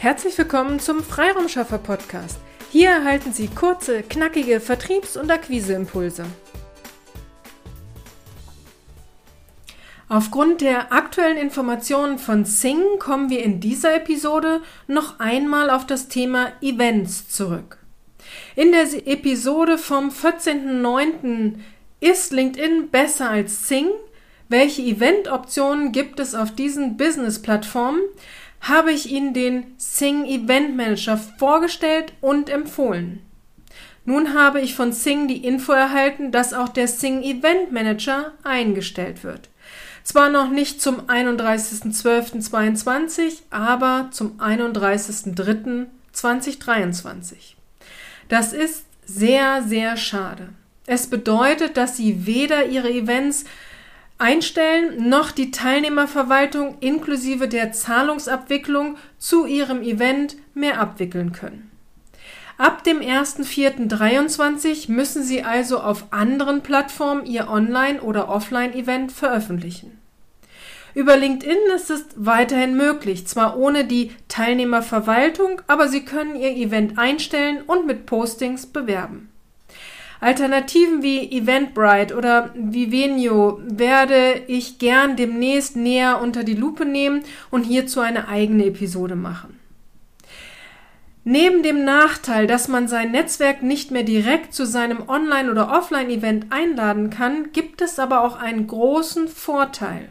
Herzlich willkommen zum Freiraumschaffer Podcast. Hier erhalten Sie kurze, knackige Vertriebs- und Akquiseimpulse. Aufgrund der aktuellen Informationen von Sing kommen wir in dieser Episode noch einmal auf das Thema Events zurück. In der Episode vom 14.09. Ist LinkedIn besser als Sing? Welche Event-Optionen gibt es auf diesen Business-Plattformen? Habe ich Ihnen den Sing Event Manager vorgestellt und empfohlen. Nun habe ich von Sing die Info erhalten, dass auch der Sing Event Manager eingestellt wird. Zwar noch nicht zum 31.12.22, aber zum 31.03.2023. Das ist sehr, sehr schade. Es bedeutet, dass Sie weder Ihre Events einstellen, noch die Teilnehmerverwaltung inklusive der Zahlungsabwicklung zu ihrem Event mehr abwickeln können. Ab dem 1.4.23 müssen Sie also auf anderen Plattformen Ihr Online- oder Offline-Event veröffentlichen. Über LinkedIn ist es weiterhin möglich, zwar ohne die Teilnehmerverwaltung, aber Sie können Ihr Event einstellen und mit Postings bewerben. Alternativen wie Eventbrite oder Vivenio werde ich gern demnächst näher unter die Lupe nehmen und hierzu eine eigene Episode machen. Neben dem Nachteil, dass man sein Netzwerk nicht mehr direkt zu seinem Online- oder Offline-Event einladen kann, gibt es aber auch einen großen Vorteil.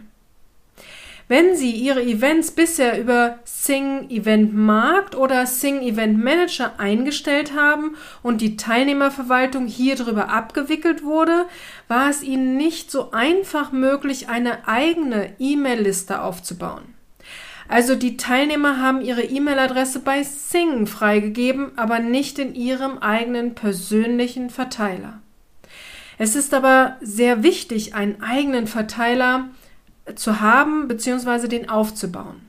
Wenn Sie Ihre Events bisher über Sing Event Markt oder Sing Event Manager eingestellt haben und die Teilnehmerverwaltung hier drüber abgewickelt wurde, war es Ihnen nicht so einfach möglich, eine eigene E-Mail-Liste aufzubauen. Also die Teilnehmer haben ihre E-Mail-Adresse bei Sing freigegeben, aber nicht in ihrem eigenen persönlichen Verteiler. Es ist aber sehr wichtig, einen eigenen Verteiler zu haben bzw. den aufzubauen.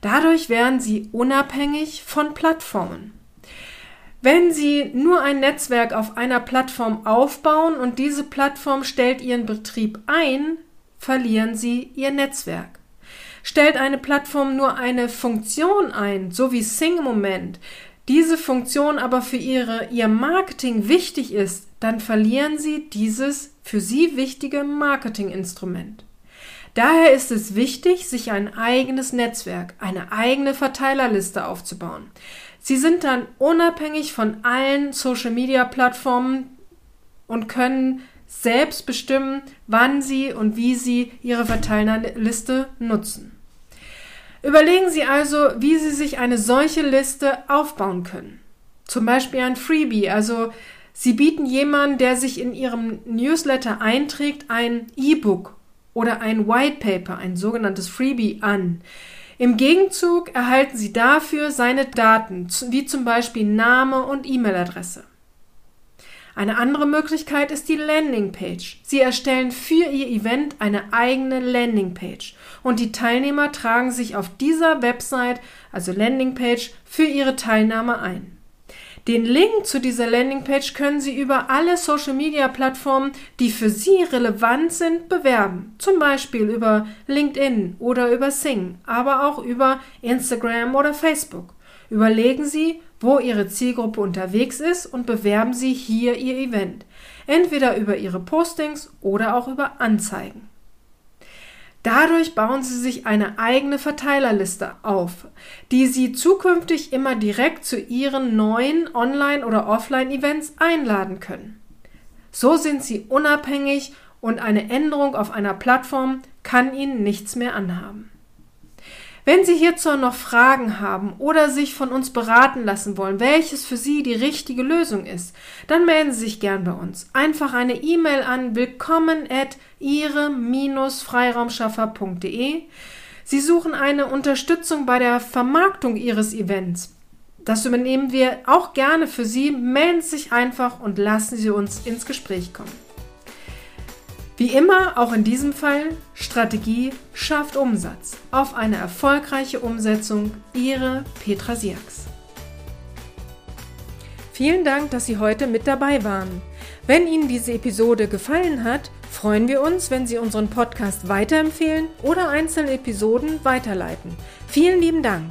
Dadurch werden Sie unabhängig von Plattformen. Wenn Sie nur ein Netzwerk auf einer Plattform aufbauen und diese Plattform stellt Ihren Betrieb ein, verlieren Sie Ihr Netzwerk. Stellt eine Plattform nur eine Funktion ein, so wie Sing Moment, diese Funktion aber für ihre, Ihr Marketing wichtig ist, dann verlieren Sie dieses für Sie wichtige Marketinginstrument. Daher ist es wichtig, sich ein eigenes Netzwerk, eine eigene Verteilerliste aufzubauen. Sie sind dann unabhängig von allen Social-Media-Plattformen und können selbst bestimmen, wann Sie und wie Sie Ihre Verteilerliste nutzen. Überlegen Sie also, wie Sie sich eine solche Liste aufbauen können. Zum Beispiel ein Freebie, also Sie bieten jemandem, der sich in Ihrem Newsletter einträgt, ein E-Book oder ein White Paper, ein sogenanntes Freebie, an. Im Gegenzug erhalten Sie dafür seine Daten, wie zum Beispiel Name und E-Mail-Adresse. Eine andere Möglichkeit ist die Landingpage. Sie erstellen für Ihr Event eine eigene Landingpage und die Teilnehmer tragen sich auf dieser Website, also Landingpage, für ihre Teilnahme ein. Den Link zu dieser Landingpage können Sie über alle Social-Media-Plattformen, die für Sie relevant sind, bewerben. Zum Beispiel über LinkedIn oder über Sing, aber auch über Instagram oder Facebook. Überlegen Sie, wo Ihre Zielgruppe unterwegs ist und bewerben Sie hier Ihr Event. Entweder über Ihre Postings oder auch über Anzeigen. Dadurch bauen Sie sich eine eigene Verteilerliste auf, die Sie zukünftig immer direkt zu Ihren neuen Online- oder Offline-Events einladen können. So sind Sie unabhängig und eine Änderung auf einer Plattform kann Ihnen nichts mehr anhaben. Wenn Sie hierzu noch Fragen haben oder sich von uns beraten lassen wollen, welches für Sie die richtige Lösung ist, dann melden Sie sich gern bei uns. Einfach eine E-Mail an willkommen at ihre-freiraumschaffer.de. Sie suchen eine Unterstützung bei der Vermarktung Ihres Events. Das übernehmen wir auch gerne für Sie. Melden Sie sich einfach und lassen Sie uns ins Gespräch kommen. Wie immer, auch in diesem Fall, Strategie schafft Umsatz. Auf eine erfolgreiche Umsetzung, Ihre Petra Siaks. Vielen Dank, dass Sie heute mit dabei waren. Wenn Ihnen diese Episode gefallen hat, freuen wir uns, wenn Sie unseren Podcast weiterempfehlen oder einzelne Episoden weiterleiten. Vielen lieben Dank.